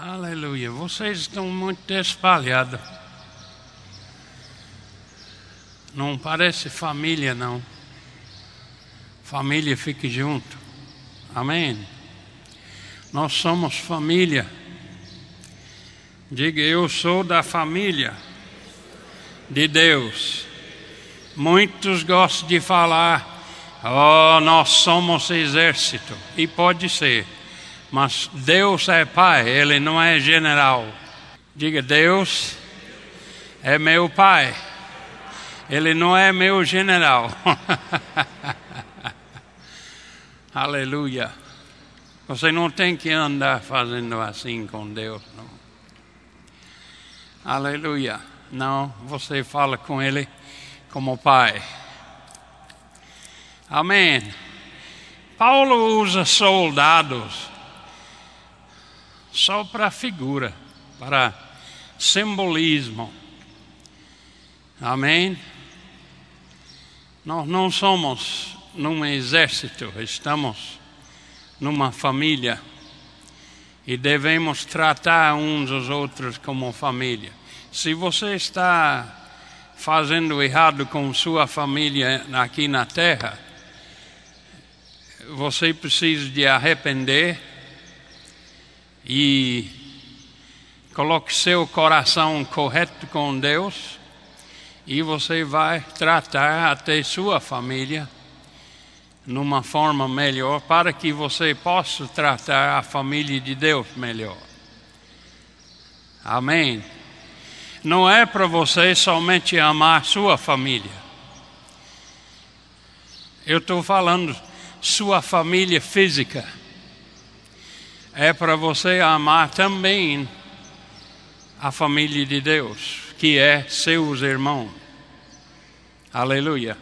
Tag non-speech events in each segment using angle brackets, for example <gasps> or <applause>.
Aleluia. Vocês estão muito espalhados. Não parece família, não. Família fique junto. Amém. Nós somos família. Diga, eu sou da família de Deus. Muitos gostam de falar, oh, nós somos exército. E pode ser. Mas Deus é pai, ele não é general. Diga, Deus é meu pai. Ele não é meu general. <laughs> Aleluia. Você não tem que andar fazendo assim com Deus, não. Aleluia. Não, você fala com Ele como Pai. Amém. Paulo usa soldados só para figura, para simbolismo. Amém? Nós não somos num exército, estamos numa família e devemos tratar uns os outros como família. Se você está fazendo errado com sua família aqui na terra, você precisa de arrepender e coloque seu coração correto com Deus e você vai tratar até sua família numa forma melhor para que você possa tratar a família de Deus melhor. Amém. Não é para você somente amar sua família. Eu estou falando sua família física é para você amar também a família de Deus, que é seus irmãos. Aleluia.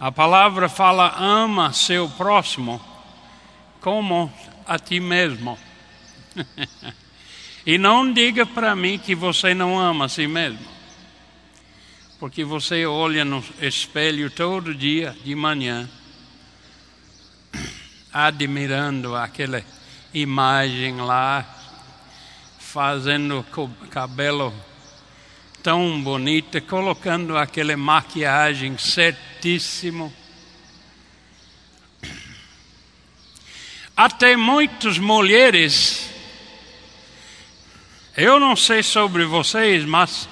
A palavra fala: ama seu próximo como a ti mesmo. <laughs> e não diga para mim que você não ama a si mesmo. Porque você olha no espelho todo dia de manhã, <clears throat> admirando aquele imagem lá, fazendo cabelo tão bonito, colocando aquela maquiagem certíssimo. Até muitas mulheres, eu não sei sobre vocês, mas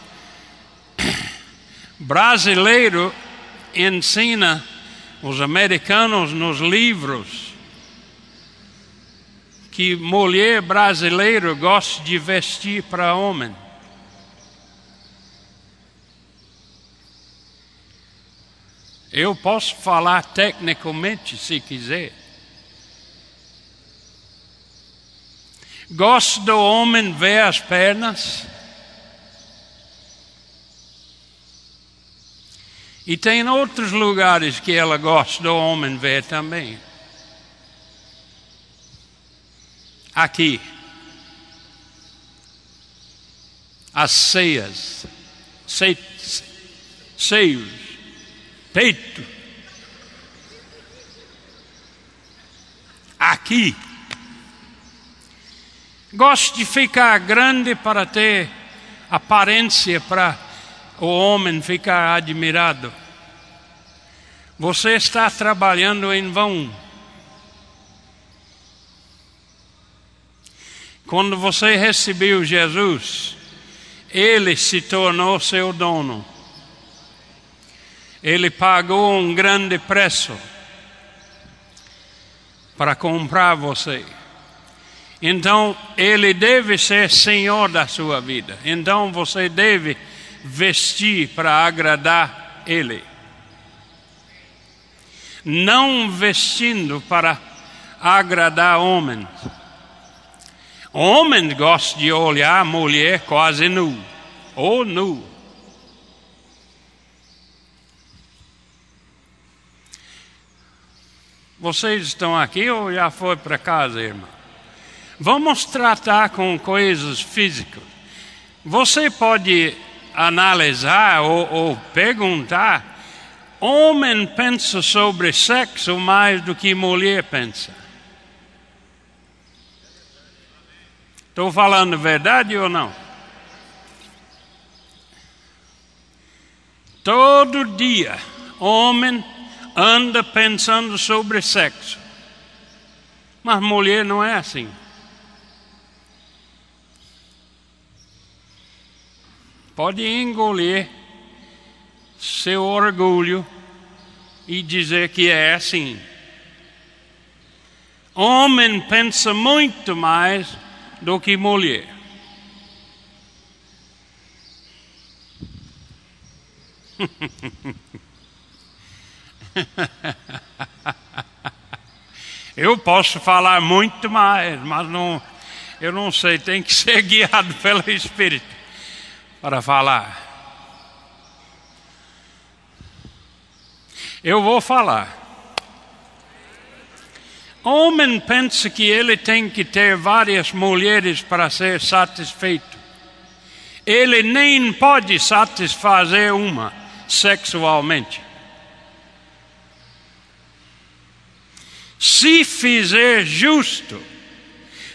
<coughs> brasileiro ensina os americanos nos livros que mulher brasileira gosta de vestir para homem. Eu posso falar tecnicamente se quiser. Gosto do homem ver as pernas. E tem outros lugares que ela gosta do homem ver também. Aqui. As ceias, seios, peito. Aqui. Gosto de ficar grande para ter aparência para o homem ficar admirado. Você está trabalhando em vão. Quando você recebeu Jesus, ele se tornou seu dono. Ele pagou um grande preço para comprar você. Então, ele deve ser senhor da sua vida. Então, você deve vestir para agradar ele. Não vestindo para agradar homens Homem gosta de olhar a mulher quase nu, ou nu. Vocês estão aqui ou já foi para casa, irmão? Vamos tratar com coisas físicas. Você pode analisar ou, ou perguntar: homem pensa sobre sexo mais do que mulher pensa. Estou falando verdade ou não? Todo dia, homem anda pensando sobre sexo. Mas mulher não é assim. Pode engolir seu orgulho e dizer que é assim. Homem pensa muito mais do que mulher. Eu posso falar muito mais, mas não, eu não sei, tem que ser <laughs> guiado pelo Espírito para falar. Eu vou falar. Homem pensa que ele tem que ter várias mulheres para ser satisfeito. Ele nem pode satisfazer uma sexualmente. Se fizer justo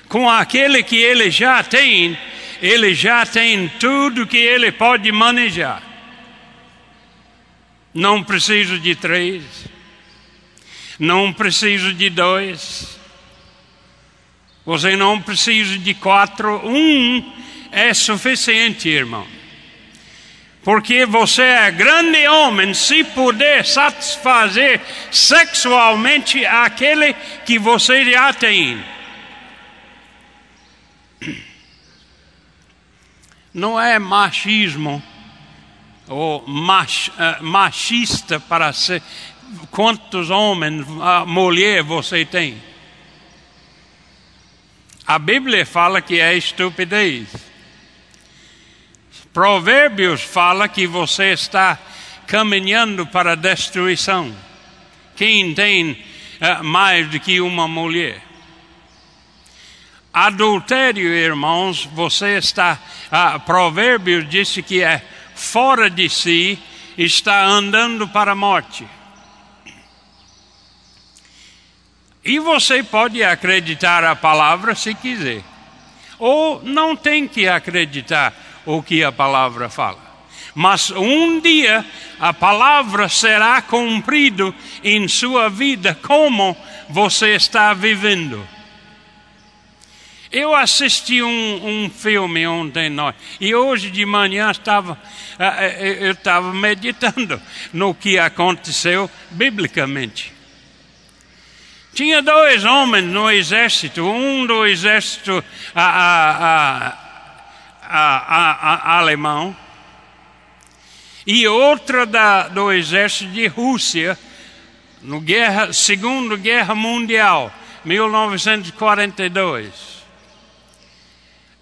com aquele que ele já tem, ele já tem tudo que ele pode manejar. Não preciso de três, não preciso de dois, você não precisa de quatro, um é suficiente, irmão. Porque você é grande homem se puder satisfazer sexualmente aquele que você já tem. Não é machismo ou mach, uh, machista para ser quantos homens, mulher você tem. A Bíblia fala que é estupidez. Provérbios fala que você está caminhando para a destruição. Quem tem uh, mais do que uma mulher? Adultério, irmãos, você está. Uh, Provérbios disse que é fora de si, está andando para a morte. E você pode acreditar a palavra se quiser, ou não tem que acreditar o que a palavra fala. Mas um dia a palavra será cumprido em sua vida como você está vivendo. Eu assisti um, um filme ontem noite e hoje de manhã estava eh, eh, eu estava meditando no que aconteceu biblicamente. Tinha dois homens no exército, um do exército a, a, a, alemão e outra da, do exército de Rússia no guerra, Segunda Guerra Mundial, 1942.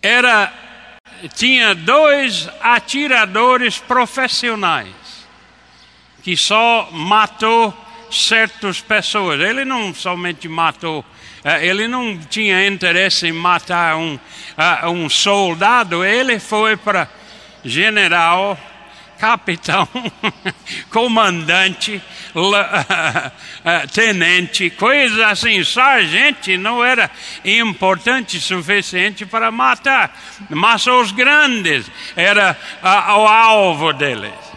Era tinha dois atiradores profissionais que só matou certas pessoas. Ele não somente matou eh, ele não tinha interesse em matar um, uh, um soldado, ele foi para general, <laughs> capitão, <laughs> comandante, <laughs> uh, tenente, coisas assim. Sargente não era importante suficiente para matar, mas os grandes era o alvo deles.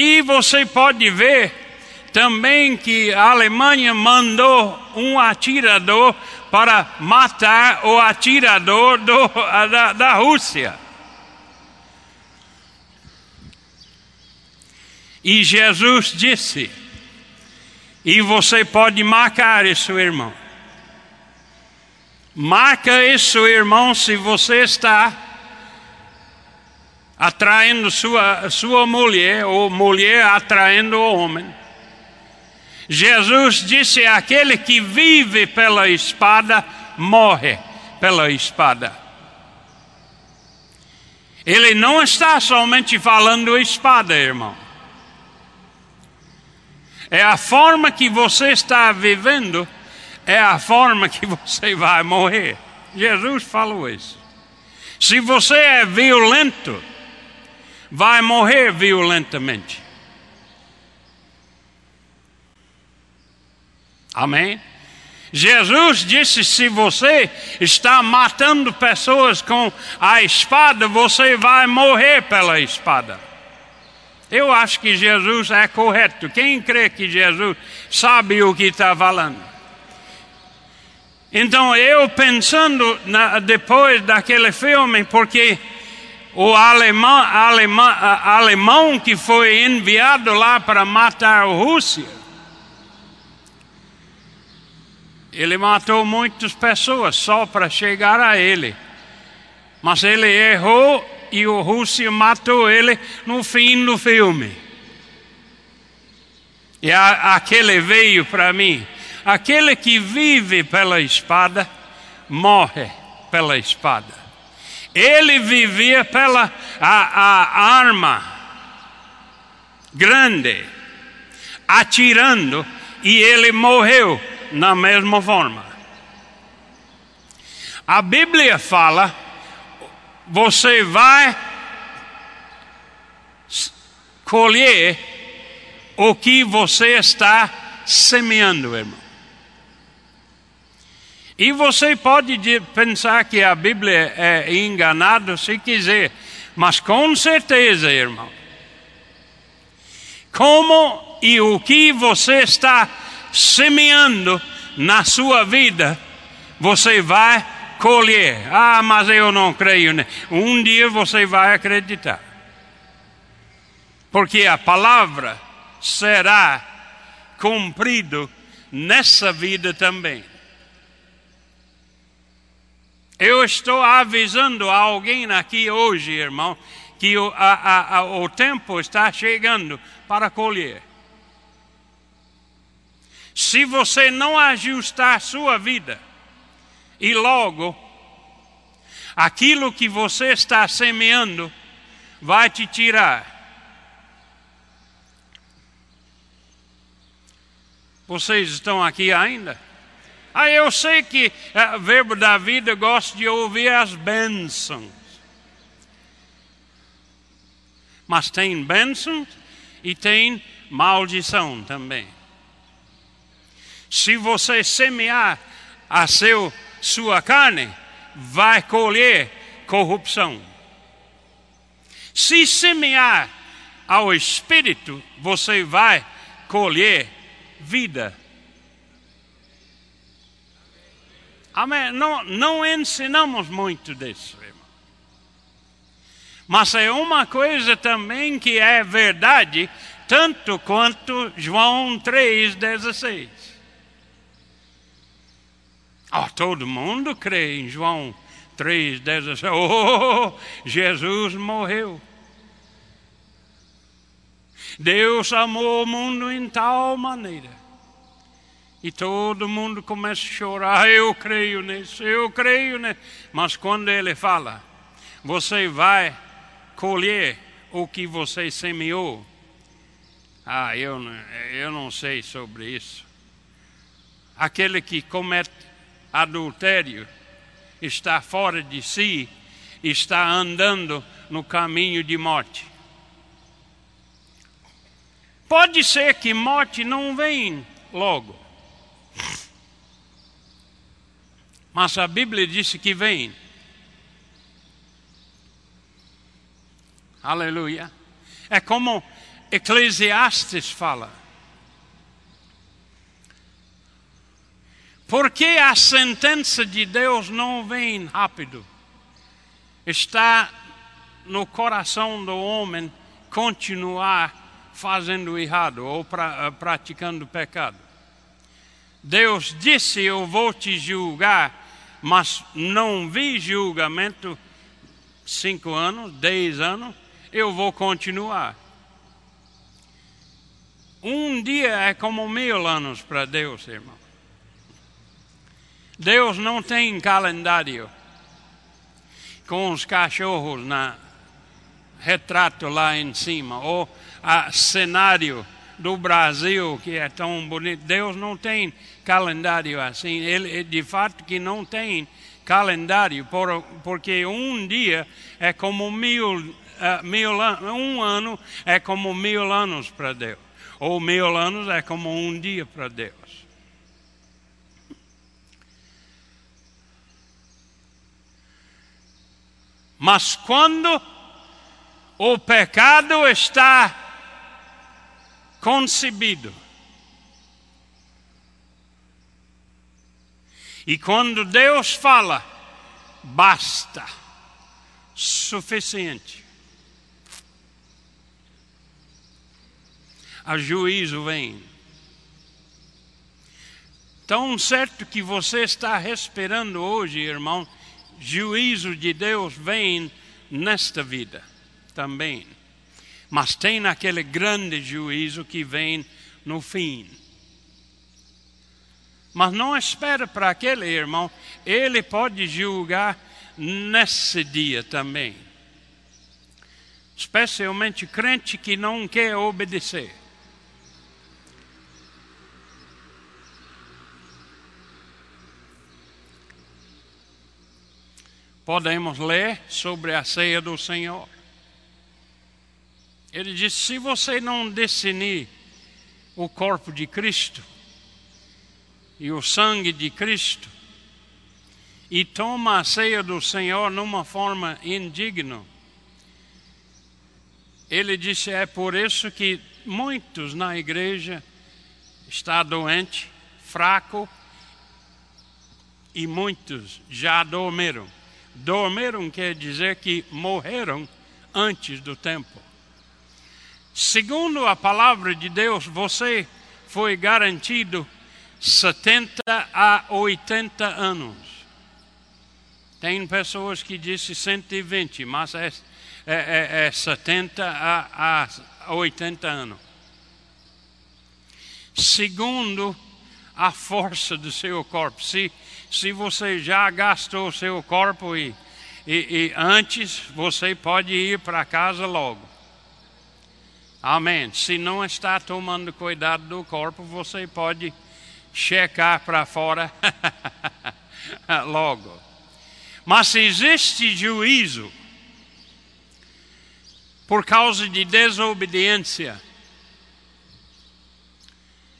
E você pode ver também que a Alemanha mandou um atirador para matar o atirador do, da, da Rússia. E Jesus disse, e você pode marcar isso, irmão. Marca isso, irmão, se você está atraindo sua, sua mulher, ou mulher atraindo o homem. Jesus disse: aquele que vive pela espada, morre pela espada. Ele não está somente falando espada, irmão. É a forma que você está vivendo, é a forma que você vai morrer. Jesus falou isso. Se você é violento, vai morrer violentamente. Amém? Jesus disse: se você está matando pessoas com a espada, você vai morrer pela espada. Eu acho que Jesus é correto. Quem crê que Jesus sabe o que está falando? Então eu pensando na, depois daquele filme, porque o alemão, alemão, alemão que foi enviado lá para matar a Rússia, ele matou muitas pessoas só para chegar a ele. Mas ele errou e o Rússia matou ele no fim do filme. E a, aquele veio para mim. Aquele que vive pela espada, morre pela espada. Ele vivia pela a, a arma grande, atirando, e ele morreu na mesma forma. A Bíblia fala você vai colher o que você está semeando, irmão. E você pode pensar que a Bíblia é enganada se quiser, mas com certeza, irmão. Como e o que você está semeando na sua vida, você vai colher. Ah, mas eu não creio. Né? Um dia você vai acreditar. Porque a palavra será cumprido nessa vida também. Eu estou avisando alguém aqui hoje, irmão, que o, a, a, o tempo está chegando para colher. Se você não ajustar a sua vida, e logo, aquilo que você está semeando vai te tirar. Vocês estão aqui ainda? Ah, eu sei que o uh, verbo da vida gosta de ouvir as bênçãos. Mas tem bênçãos e tem maldição também. Se você semear a seu sua carne, vai colher corrupção. Se semear ao espírito, você vai colher vida. Amém? Não, não ensinamos muito disso, irmão. Mas é uma coisa também que é verdade, tanto quanto João 3,16. Oh, todo mundo crê em João 3, 10, oh, Jesus morreu. Deus amou o mundo em tal maneira. E todo mundo começa a chorar, eu creio nisso, eu creio nisso. Mas quando ele fala, você vai colher o que você semeou. Ah, eu, eu não sei sobre isso. Aquele que comete adultério, está fora de si, está andando no caminho de morte. Pode ser que morte não vem logo. Mas a Bíblia disse que vem. Aleluia. É como Eclesiastes fala. Porque a sentença de Deus não vem rápido. Está no coração do homem continuar fazendo errado ou pra, praticando pecado. Deus disse: Eu vou te julgar, mas não vi julgamento cinco anos, dez anos, eu vou continuar. Um dia é como mil anos para Deus, irmão. Deus não tem calendário com os cachorros na retrato lá em cima, ou a cenário do Brasil, que é tão bonito. Deus não tem calendário assim. Ele, de fato, que não tem calendário, por, porque um dia é como mil, uh, mil um ano é como mil anos para Deus, ou mil anos é como um dia para Deus. Mas quando o pecado está concebido, e quando Deus fala, basta, suficiente. A juízo vem. Tão certo que você está esperando hoje, irmão, juízo de Deus vem nesta vida também. Mas tem aquele grande juízo que vem no fim. Mas não espera para aquele irmão, ele pode julgar nesse dia também. Especialmente crente que não quer obedecer. Podemos ler sobre a ceia do Senhor. Ele diz: se você não definir o corpo de Cristo e o sangue de Cristo, e toma a ceia do Senhor numa forma indigna. Ele disse: é por isso que muitos na igreja estão doentes, fracos, e muitos já dormiram. Dormiram quer dizer que morreram antes do tempo. Segundo a palavra de Deus, você foi garantido 70 a 80 anos. Tem pessoas que dizem 120, mas é, é, é, é 70 a, a 80 anos. Segundo a força do seu corpo. Se, se você já gastou o seu corpo e, e, e antes, você pode ir para casa logo. Amém. Se não está tomando cuidado do corpo, você pode checar para fora <laughs> logo. Mas existe juízo por causa de desobediência.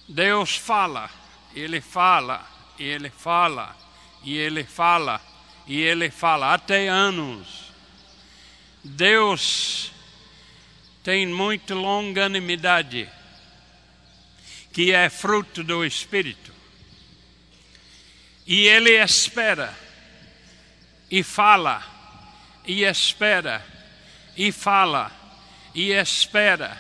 Deus fala, Ele fala, Ele fala, e Ele fala, e Ele fala, até anos. Deus tem muita longanimidade, que é fruto do Espírito. E Ele espera e fala, e espera, e fala, e espera,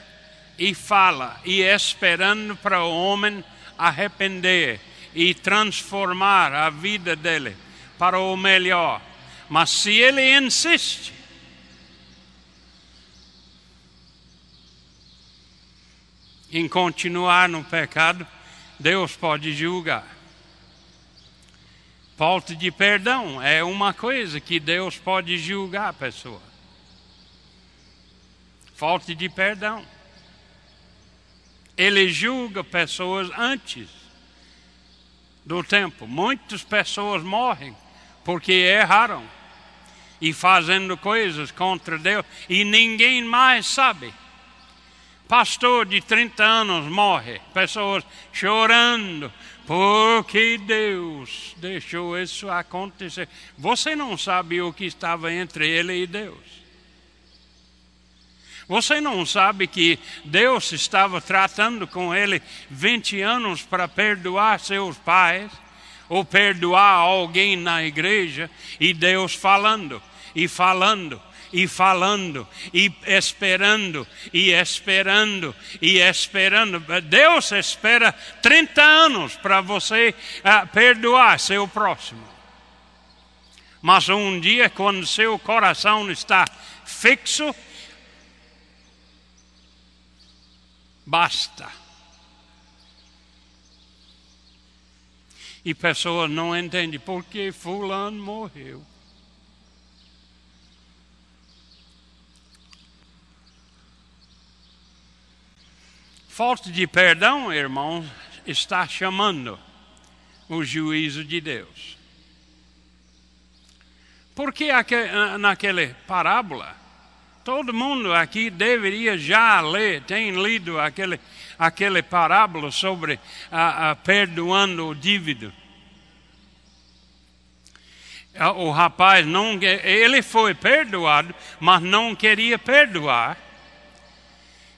e fala, e esperando para o homem arrepender e transformar a vida dele para o melhor. Mas se ele insiste, em continuar no pecado, Deus pode julgar. Falta de perdão é uma coisa que Deus pode julgar a pessoa. Falta de perdão. Ele julga pessoas antes do tempo. Muitas pessoas morrem porque erraram e fazendo coisas contra Deus e ninguém mais sabe. Pastor de 30 anos morre, pessoas chorando, porque Deus deixou isso acontecer. Você não sabe o que estava entre ele e Deus. Você não sabe que Deus estava tratando com ele 20 anos para perdoar seus pais ou perdoar alguém na igreja e Deus falando e falando e falando, e esperando, e esperando, e esperando. Deus espera 30 anos para você uh, perdoar seu próximo. Mas um dia, quando seu coração está fixo, basta. E pessoas não entendem por que fulano morreu. Falta de perdão, irmãos, está chamando o juízo de Deus. Porque naquela parábola, todo mundo aqui deveria já ler, tem lido aquele, aquele parábola sobre a, a perdoando o dívida. O rapaz não, ele foi perdoado, mas não queria perdoar.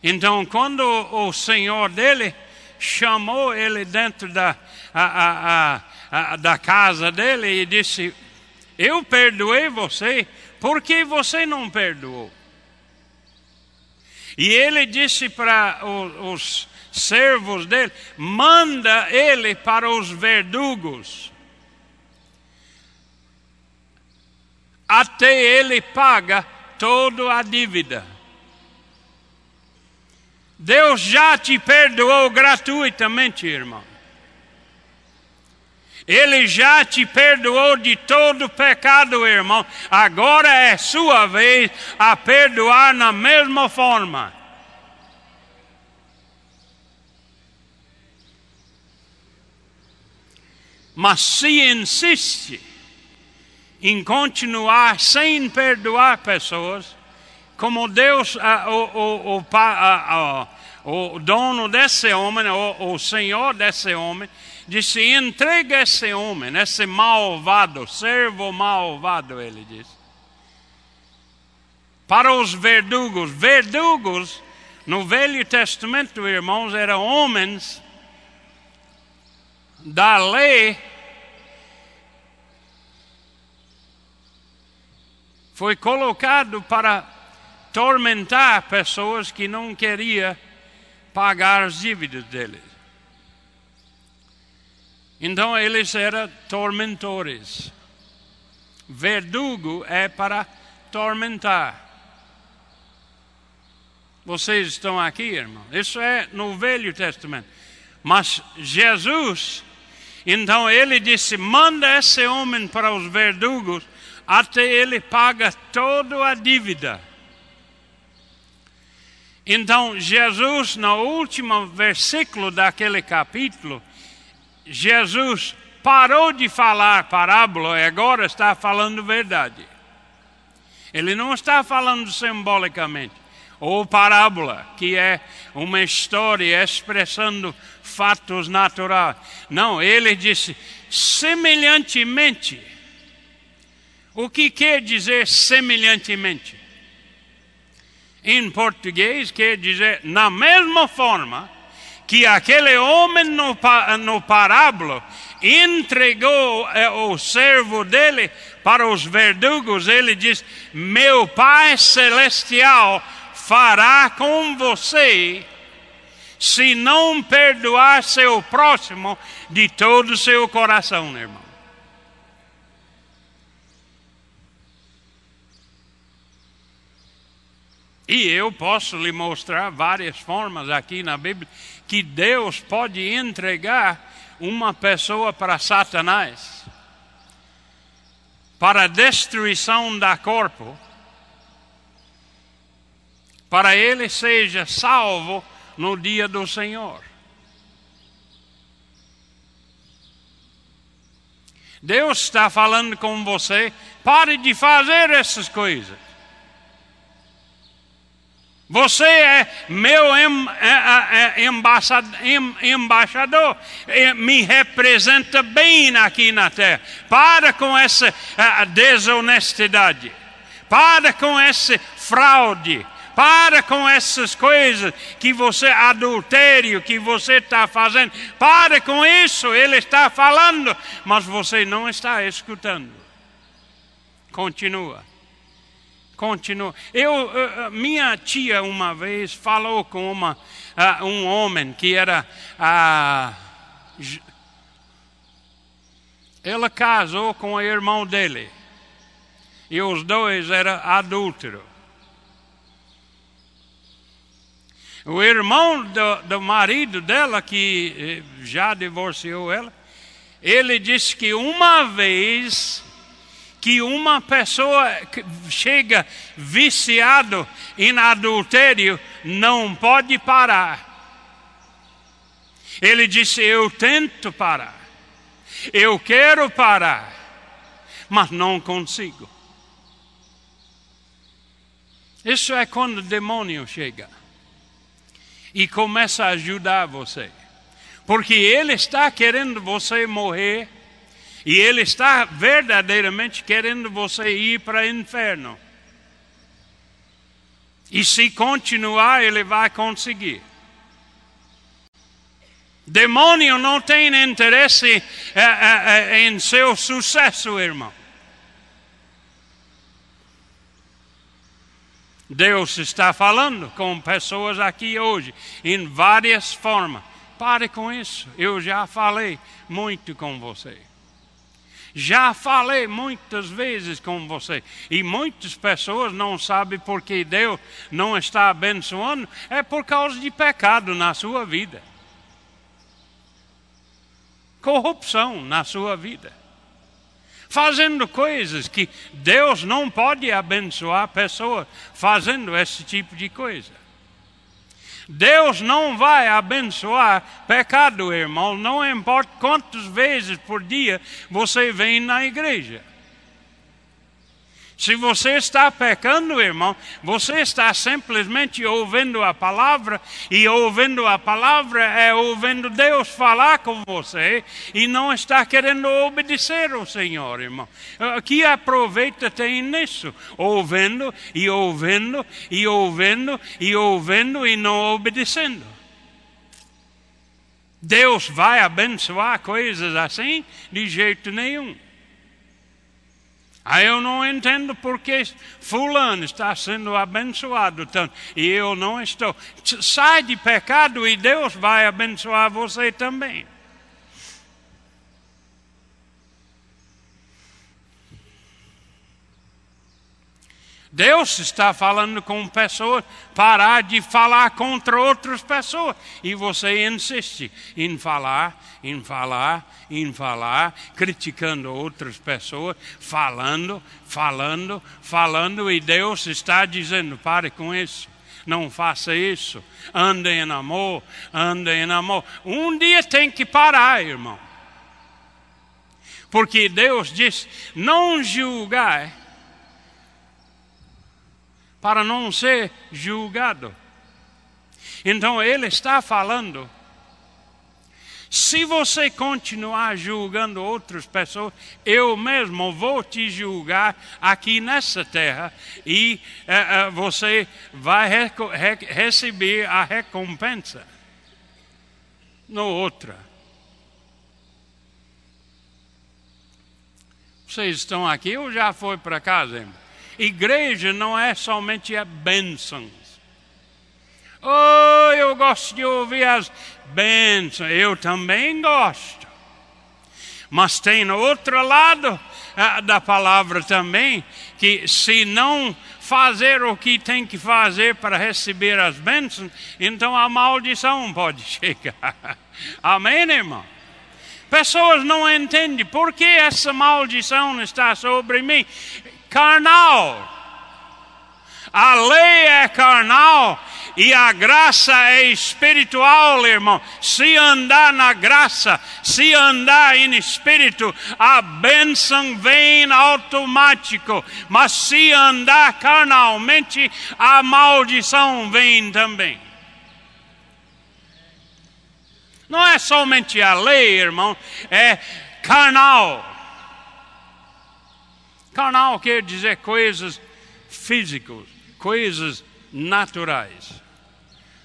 Então, quando o senhor dele chamou ele dentro da, a, a, a, da casa dele e disse: Eu perdoei você, por que você não perdoou? E ele disse para os, os servos dele: Manda ele para os verdugos. Até ele paga toda a dívida. Deus já te perdoou gratuitamente, irmão. Ele já te perdoou de todo pecado, irmão. Agora é sua vez a perdoar na mesma forma. Mas se insiste em continuar sem perdoar pessoas, como Deus, o, o, o, o, dono desse homem, o, o senhor desse homem, disse: entrega esse homem, esse malvado, servo malvado, ele disse, para os verdugos. Verdugos, no Velho Testamento, irmãos, eram homens da lei foi colocado para tormentar pessoas que não queriam pagar as dívidas deles. Então eles eram tormentores. Verdugo é para tormentar. Vocês estão aqui, irmão? Isso é no Velho Testamento. Mas Jesus, então ele disse: manda esse homem para os verdugos até ele paga toda a dívida. Então, Jesus, no último versículo daquele capítulo, Jesus parou de falar parábola e agora está falando verdade. Ele não está falando simbolicamente, ou parábola, que é uma história expressando fatos naturais. Não, ele disse semelhantemente. O que quer dizer semelhantemente? Em português quer dizer na mesma forma que aquele homem no, no parábola entregou eh, o servo dele para os verdugos, ele diz: Meu Pai Celestial fará com você se não perdoar seu próximo de todo o seu coração, irmão. E eu posso lhe mostrar várias formas aqui na Bíblia que Deus pode entregar uma pessoa para Satanás para destruição da corpo, para ele seja salvo no dia do Senhor. Deus está falando com você, pare de fazer essas coisas. Você é meu é, é, embaixador, me representa bem aqui na terra. Para com essa desonestidade, para com essa fraude, para com essas coisas que você, adultério que você está fazendo, para com isso, ele está falando, mas você não está escutando. Continua continua. Eu, eh, eh, minha tia uma vez falou com uma, uh, um homem que era. Uh, ela casou com o irmão dele. E os dois eram adúlteros. O irmão do, do marido dela, que eh, já divorciou ela, ele disse que uma vez que uma pessoa chega viciado em adultério não pode parar. Ele disse: Eu tento parar, eu quero parar, mas não consigo. Isso é quando o demônio chega e começa a ajudar você, porque ele está querendo você morrer E ele está verdadeiramente querendo você ir para o inferno. E se continuar, ele vai conseguir. Demônio não tem interesse é, é, é, em seu sucesso, irmão. Deus está falando com pessoas aqui hoje, em várias formas. Pare com isso. Eu já falei muito com você. Já falei muitas vezes com você. E muitas pessoas não sabem por que Deus não está abençoando. É por causa de pecado na sua vida. Corrupção na sua vida. Fazendo coisas que Deus não pode abençoar a pessoa fazendo esse tipo de coisa. Deus não vai abençoar pecado, irmão, não importa quantas vezes por dia você vem na igreja. Se você está pecando, irmão, você está simplesmente ouvindo a palavra, e ouvindo a palavra é ouvindo Deus falar com você, e não está querendo obedecer ao Senhor, irmão. Que aproveita tem nisso? Ouvindo, e ouvindo, e ouvindo, e ouvindo, e não obedecendo. Deus vai abençoar coisas assim? De jeito nenhum. Aí eu não entendo porque fulano está sendo abençoado tanto e eu não estou. Sai de pecado e Deus vai abençoar você também. Deus está falando com pessoas, parar de falar contra outras pessoas. E você insiste em falar, em falar, em falar, criticando outras pessoas, falando, falando, falando, e Deus está dizendo: pare com isso. Não faça isso. Ande em amor, ande em amor. Um dia tem que parar, irmão. Porque Deus diz: não julgai para não ser julgado. Então ele está falando. Se você continuar julgando outras pessoas, eu mesmo vou te julgar aqui nessa terra e uh, uh, você vai re receber a recompensa no outra. Vocês estão aqui ou já foi para casa? Irmão? Igreja não é somente a bênçãos. Oh, eu gosto de ouvir as bênçãos, eu também gosto. Mas tem outro lado uh, da palavra também, que se não fazer o que tem que fazer para receber as bênçãos, então a maldição pode <laughs> chegar. Amém, irmão? Pessoas não entendem por que essa maldição está sobre mim carnal. A lei é carnal e a graça é espiritual, irmão. Se andar na graça, se andar em espírito, a bênção vem automático. Mas se andar carnalmente, a maldição vem também. Não é somente a lei, irmão, é carnal. Carnal quer dizer coisas físicas, coisas naturais.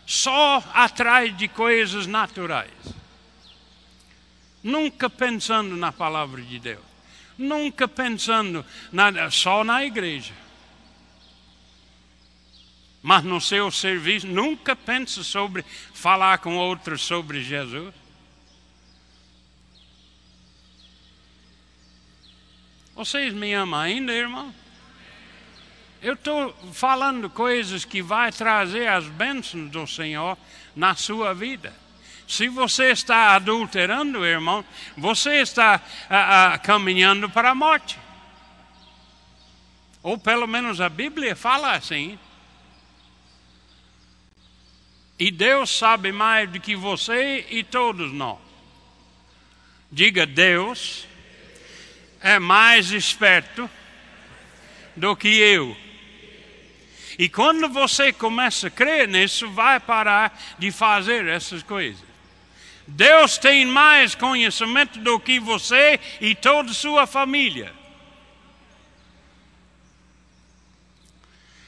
Só atrás de coisas naturais. Nunca pensando na palavra de Deus. Nunca pensando na, só na igreja. Mas no seu serviço, nunca pensa sobre falar com outros sobre Jesus. Vocês me amam ainda, irmão? Eu estou falando coisas que vai trazer as bênçãos do Senhor na sua vida. Se você está adulterando, irmão, você está ah, ah, caminhando para a morte. Ou pelo menos a Bíblia fala assim. E Deus sabe mais do que você e todos nós. Diga, Deus é mais esperto do que eu. E quando você começa a crer nisso, vai parar de fazer essas coisas. Deus tem mais conhecimento do que você e toda sua família.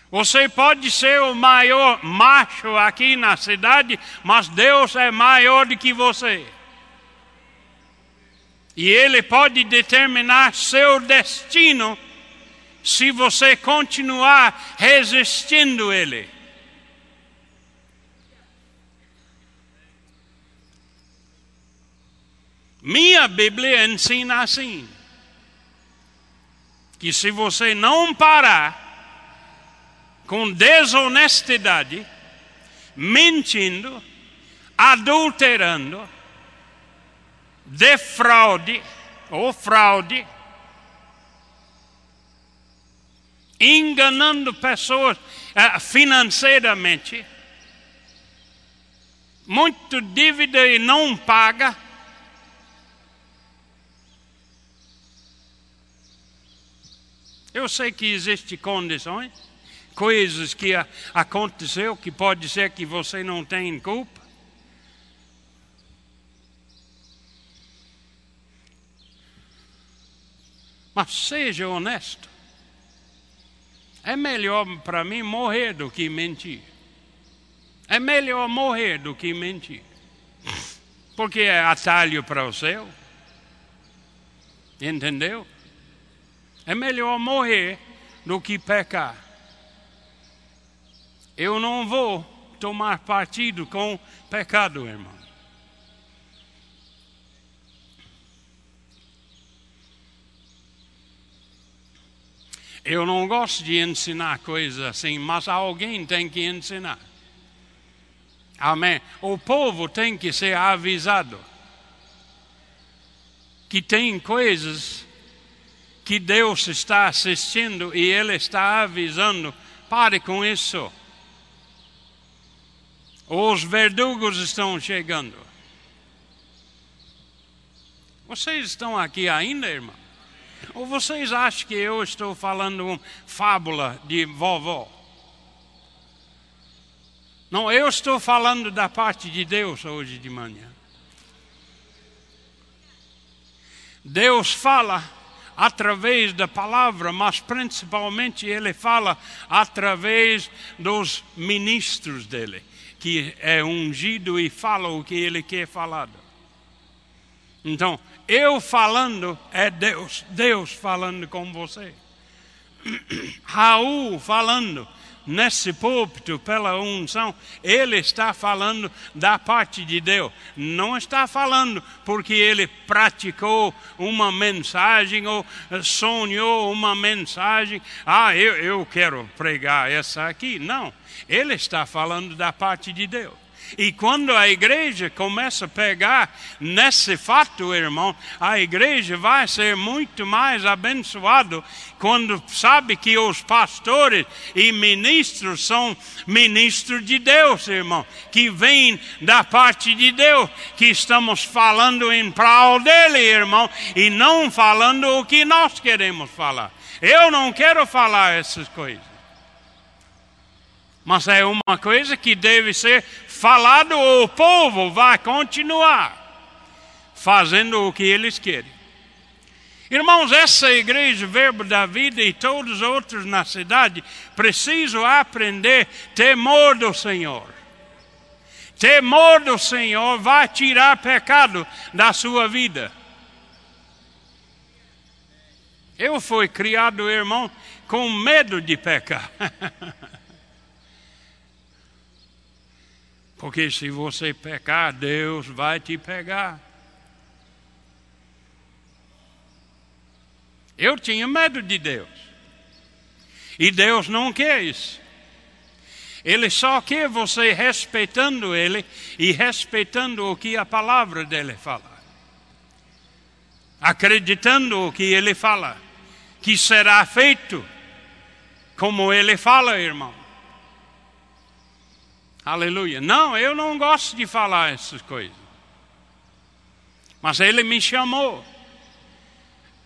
Você pode ser o maior macho aqui na cidade, mas Deus é maior do que você. E Ele pode determinar seu destino se você continuar resistindo Ele. Minha Bíblia ensina assim: que se você não parar com desonestidade, mentindo, adulterando, defraude ou fraude, enganando pessoas uh, financeiramente, muito dívida e não paga. Eu sei que existem condições coisas que aconteceu que pode ser que você não tenha culpa. Mas seja honesto. É melhor para mim morrer do que mentir. É melhor morrer do que mentir. Porque é atalho para o céu. Entendeu? É melhor morrer do que pecar eu não vou tomar partido com pecado, irmão. Eu não gosto de ensinar coisas assim, mas alguém tem que ensinar. Amém. O povo tem que ser avisado que tem coisas que Deus está assistindo e Ele está avisando. Pare com isso. Os verdugos estão chegando. Vocês estão aqui ainda, irmão? Ou vocês acham que eu estou falando uma fábula de vovó? Não, eu estou falando da parte de Deus hoje de manhã. Deus fala através da palavra, mas principalmente Ele fala através dos ministros dele que é ungido e fala o que ele quer falar. Então, eu falando é Deus, Deus falando com você. <clears throat> Raul falando nesse púlpito pela unção, ele está falando da parte de Deus. Não está falando porque ele praticou uma mensagem ou sonhou uma mensagem. Ah, eu, eu quero pregar essa aqui. Não. Ele está falando da parte de Deus. E quando a igreja começa a pegar nesse fato, irmão, a igreja vai ser muito mais abençoada quando sabe que os pastores e ministros são ministros de Deus, irmão, que vêm da parte de Deus, que estamos falando em prol dele, irmão, e não falando o que nós queremos falar. Eu não quero falar essas coisas mas é uma coisa que deve ser falado, o povo vai continuar fazendo o que eles querem. Irmãos, essa igreja, Verbo da Vida e todos os outros na cidade precisam aprender temor do Senhor. Temor do Senhor vai tirar pecado da sua vida. Eu fui criado, irmão, com medo de pecar. <laughs> Porque se você pecar, Deus vai te pegar. Eu tinha medo de Deus. E Deus não quer isso. Ele só quer você respeitando Ele e respeitando o que a palavra dele fala. Acreditando o que Ele fala, que será feito como Ele fala, irmão. Aleluia. Não, eu não gosto de falar essas coisas. Mas ele me chamou.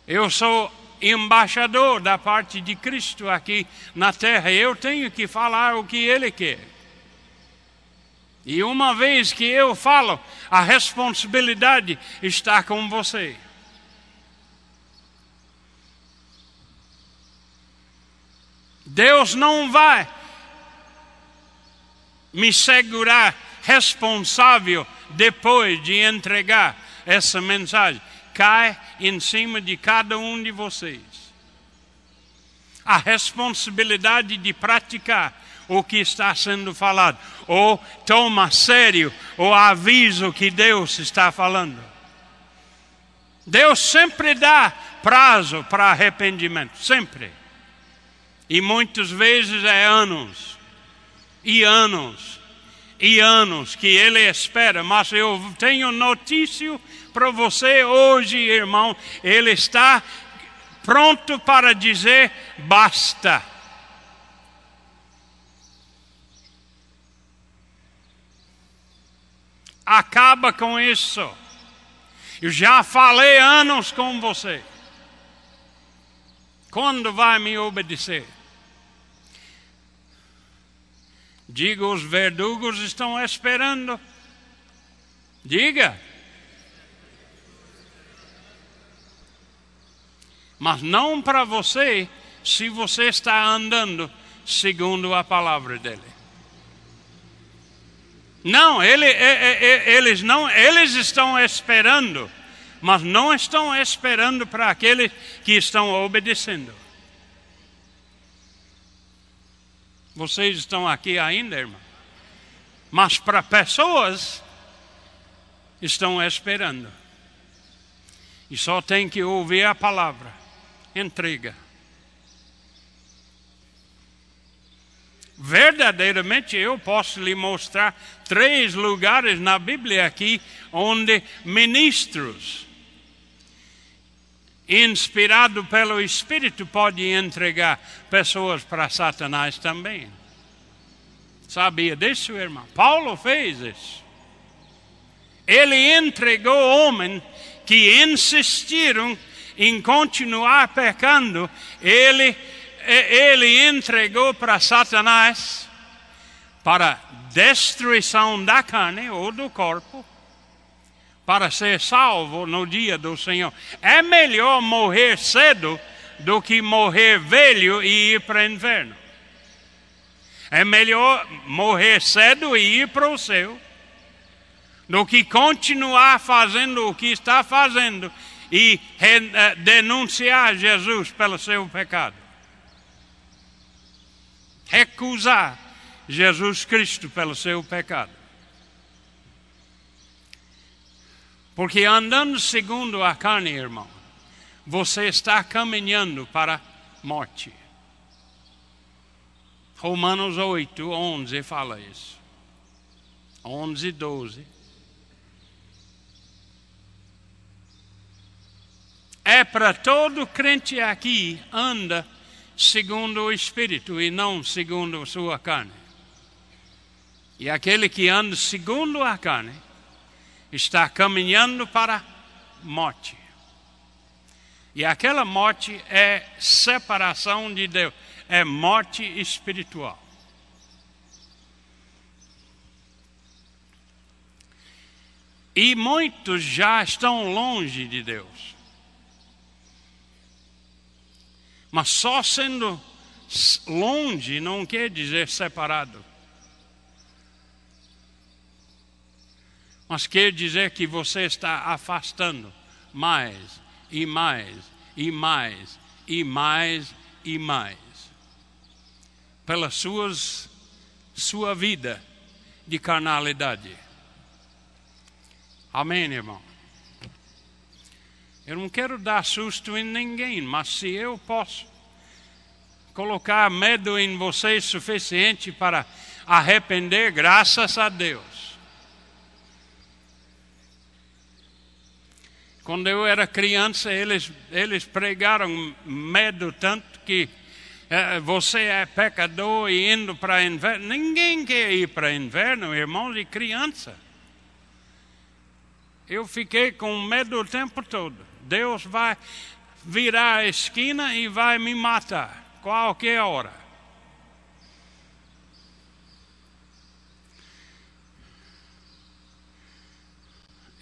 Eu sou embaixador da parte de Cristo aqui na terra. Eu tenho que falar o que ele quer. E uma vez que eu falo, a responsabilidade está com você. Deus não vai me segurar responsável depois de entregar essa mensagem. Cai em cima de cada um de vocês. A responsabilidade de praticar o que está sendo falado, ou toma a sério o aviso que Deus está falando. Deus sempre dá prazo para arrependimento, sempre. E muitas vezes é anos, e anos, e anos que Ele espera. Mas eu tenho notícia para você hoje, irmão. Ele está pronto para dizer basta. Acaba com isso. Eu já falei anos com você. Quando vai me obedecer? Diga, os verdugos estão esperando. Diga. Mas não para você, se você está andando segundo a palavra dele. Não, ele, eles não, eles estão esperando, mas não estão esperando para aqueles que estão obedecendo. Vocês estão aqui ainda, irmão? Mas para pessoas estão esperando. E só tem que ouvir a palavra. Entrega. Verdadeiramente eu posso lhe mostrar três lugares na Bíblia aqui onde ministros inspirado pelo Espírito, pode entregar pessoas para Satanás também. Sabia disso, irmão? Paulo fez isso. Ele entregou homens que insistiram em continuar pecando, ele, ele entregou para Satanás para destruição da carne ou do corpo para ser salvo no dia do Senhor. É melhor morrer cedo do que morrer velho e ir para o inferno. É melhor morrer cedo e ir para o céu do que continuar fazendo o que está fazendo e eh, denunciar Jesus pelo seu pecado. Recusar Jesus Cristo pelo seu pecado. Porque andando segundo a carne, irmão, você está caminhando para a morte. Romanos 8, 11 fala isso. 11, 12. É para todo crente aqui anda segundo o Espírito e não segundo a sua carne. E aquele que anda segundo a carne está caminhando para a morte. E aquela morte é separação de Deus, é morte espiritual. E muitos já estão longe de Deus. Mas só sendo longe não quer dizer separado. Mas quer dizer que você está afastando mais e mais e mais e mais e mais pela suas, sua vida de carnalidade. Amém, irmão? Eu não quero dar susto em ninguém, mas se eu posso colocar medo em vocês suficiente para arrepender, graças a Deus. Quando eu era criança, eles, eles pregaram medo tanto que é, você é pecador e indo para inverno. Ninguém quer ir para inverno, irmão de criança. Eu fiquei com medo o tempo todo. Deus vai virar a esquina e vai me matar qualquer hora.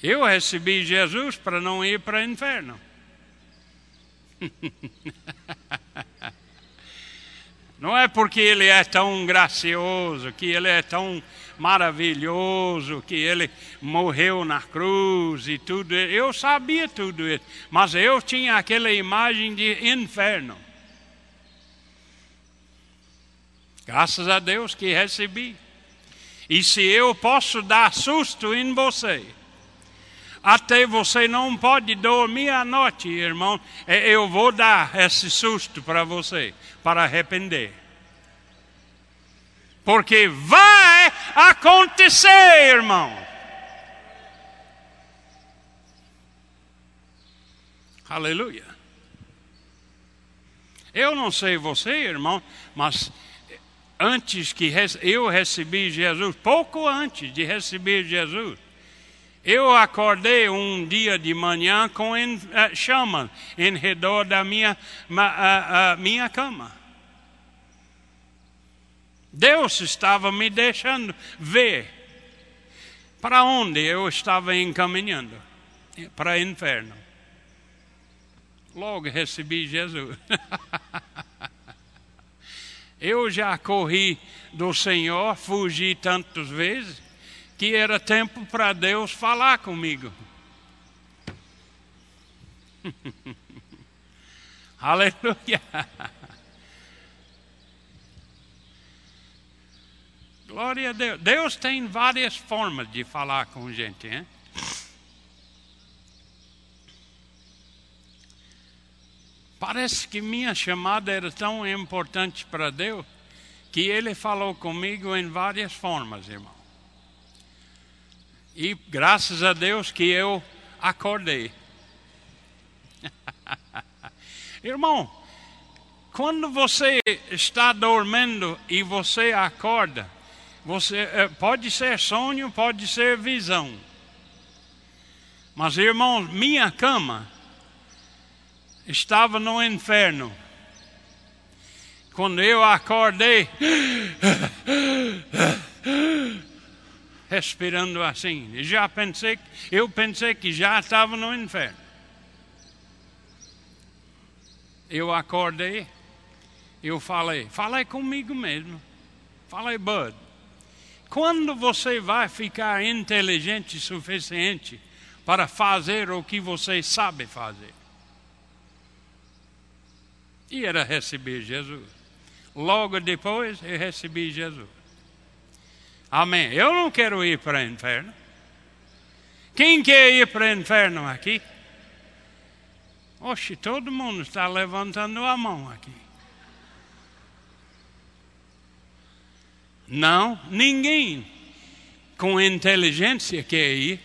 Eu recebi Jesus para não ir para o inferno. <laughs> Não é porque ele é tão gracioso, que ele é tão maravilhoso, que ele morreu na cruz e tudo. Eu sabia tudo isso, mas eu tinha aquela imagem de inferno. Graças a Deus que recebi. E se eu posso dar susto em você, até você não pode dormir à noite, irmão, é, eu vou dar esse susto para você, para arrepender. Porque vai acontecer, irmão. Aleluia. Eu não sei você, irmão, mas antes que eu recebi Jesus, pouco antes de receber Jesus, eu acordei um dia de manhã com uh, chama em redor da minha, uh, uh, minha cama. Deus estava me deixando ver para onde eu estava encaminhando para o inferno. Logo recebi Jesus. <laughs> Eu já corri do Senhor, fugi tantas vezes, que era tempo para Deus falar comigo. <laughs> Aleluia. Glória a Deus. Deus tem várias formas de falar com gente, hein? Parece que minha chamada era tão importante para Deus que Ele falou comigo em várias formas, irmão. E graças a Deus que eu acordei. <laughs> irmão, quando você está dormindo e você acorda, você eh, pode ser sonho, pode ser visão. Mas irmão, minha cama estava no inferno. Quando eu acordei, <gasps> <laughs> respirando assim, já pensei, eu pensei que já estava no inferno. Eu acordei, eu falei, falei comigo mesmo, falei, Bud, quando você vai ficar inteligente o suficiente para fazer o que você sabe fazer? E era receber Jesus. Logo depois eu recebi Jesus. Amém. Eu não quero ir para o inferno. Quem quer ir para o inferno aqui? Oxe, todo mundo está levantando a mão aqui. Não, ninguém com inteligência quer ir.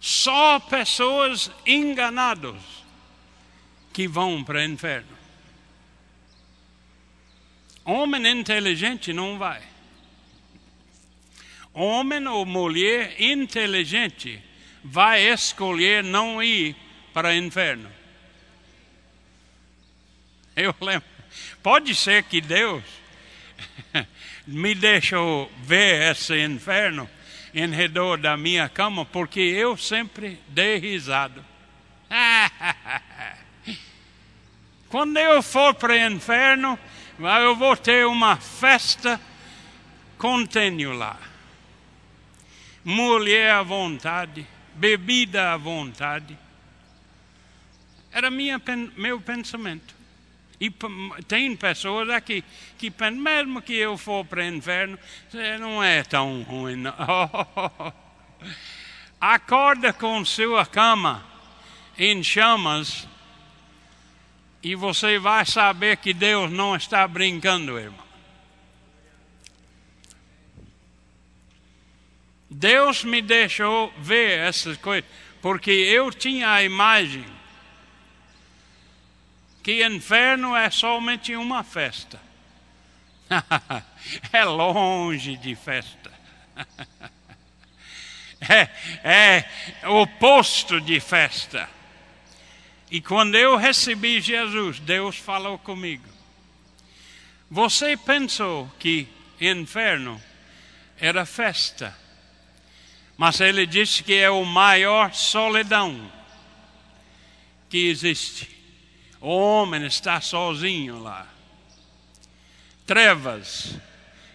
Só pessoas enganadas que vão para o inferno. Homem inteligente não vai. Homem ou mulher inteligente vai escolher não ir para o inferno. <laughs> Eu lembro. Pode ser que Deus <laughs> me deixou ver esse inferno em redor da minha cama, porque eu sempre dei risada. <laughs> Quando eu for para o inferno, eu vou ter uma festa contínua lá. Mulher à vontade, bebida à vontade. Era minha, meu pensamento. E tem pessoas aqui que pensam, mesmo que eu for para o inferno, não é tão ruim. <laughs> Acorda com sua cama em chamas e você vai saber que Deus não está brincando, irmão. Deus me deixou ver essas coisas, porque eu tinha a imagem que inferno é somente uma festa. <laughs> é longe de festa. <laughs> é, é oposto de festa. E quando eu recebi Jesus, Deus falou comigo. Você pensou que inferno era festa, Mas ele disse que é o maior solidão que existe. O homem está sozinho lá. Trevas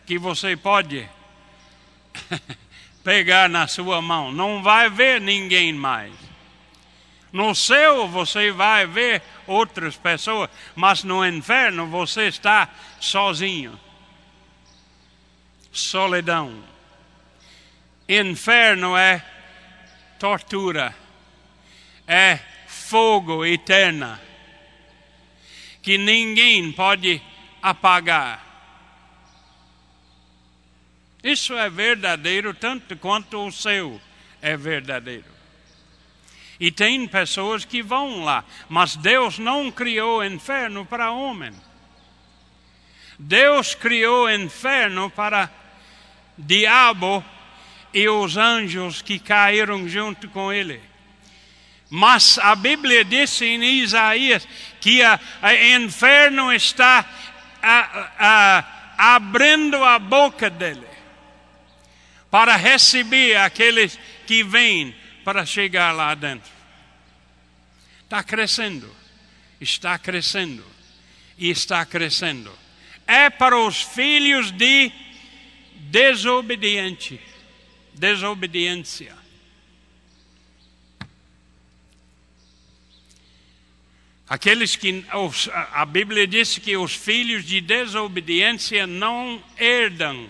que você pode <laughs> pegar na sua mão. Não vai ver ninguém mais. No céu você vai ver outras pessoas, mas no inferno você está sozinho. Solidão. Inferno é tortura, é fogo eterno, que ninguém pode apagar. Isso é verdadeiro tanto quanto o céu é verdadeiro. E tem pessoas que vão lá, mas Deus não criou inferno para homem. Deus criou inferno para diabo e os anjos que caíram junto com ele. Mas a Bíblia diz em Isaías que o inferno está a, a, abrindo a boca dele para receber aqueles que vêm para chegar lá dentro. Está crescendo, está crescendo e está crescendo. É para os filhos de desobediente desobediência. Aqueles que a Bíblia diz que os filhos de desobediência não herdam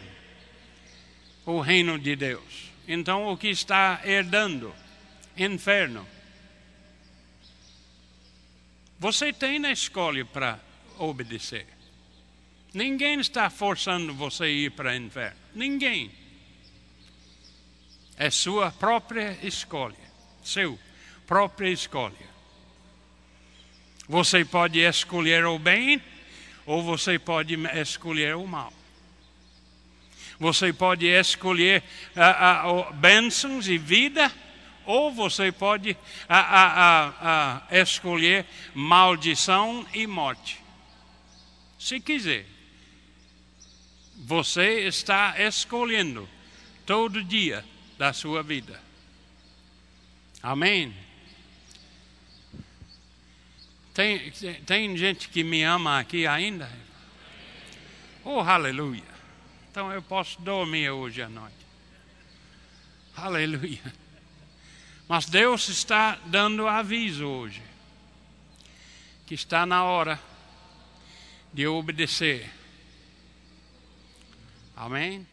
o reino de Deus. Então o que está herdando? Inferno. Você tem a escolha para obedecer. Ninguém está forçando você a ir para o inferno. Ninguém. É sua própria escolha. Seu própria escolha. Você pode escolher o bem ou você pode escolher o mal. Você pode escolher uh, uh, bênçãos e vida, ou você pode uh, escolher maldição e morte. Se quiser. Você está escolhendo todo dia da sua vida. Amém? Tem, tem gente que me ama aqui ainda? Oh, aleluia. Então eu posso dormir hoje à noite. Aleluia. Mas Deus está dando aviso hoje. Que está na hora de obedecer. Amém?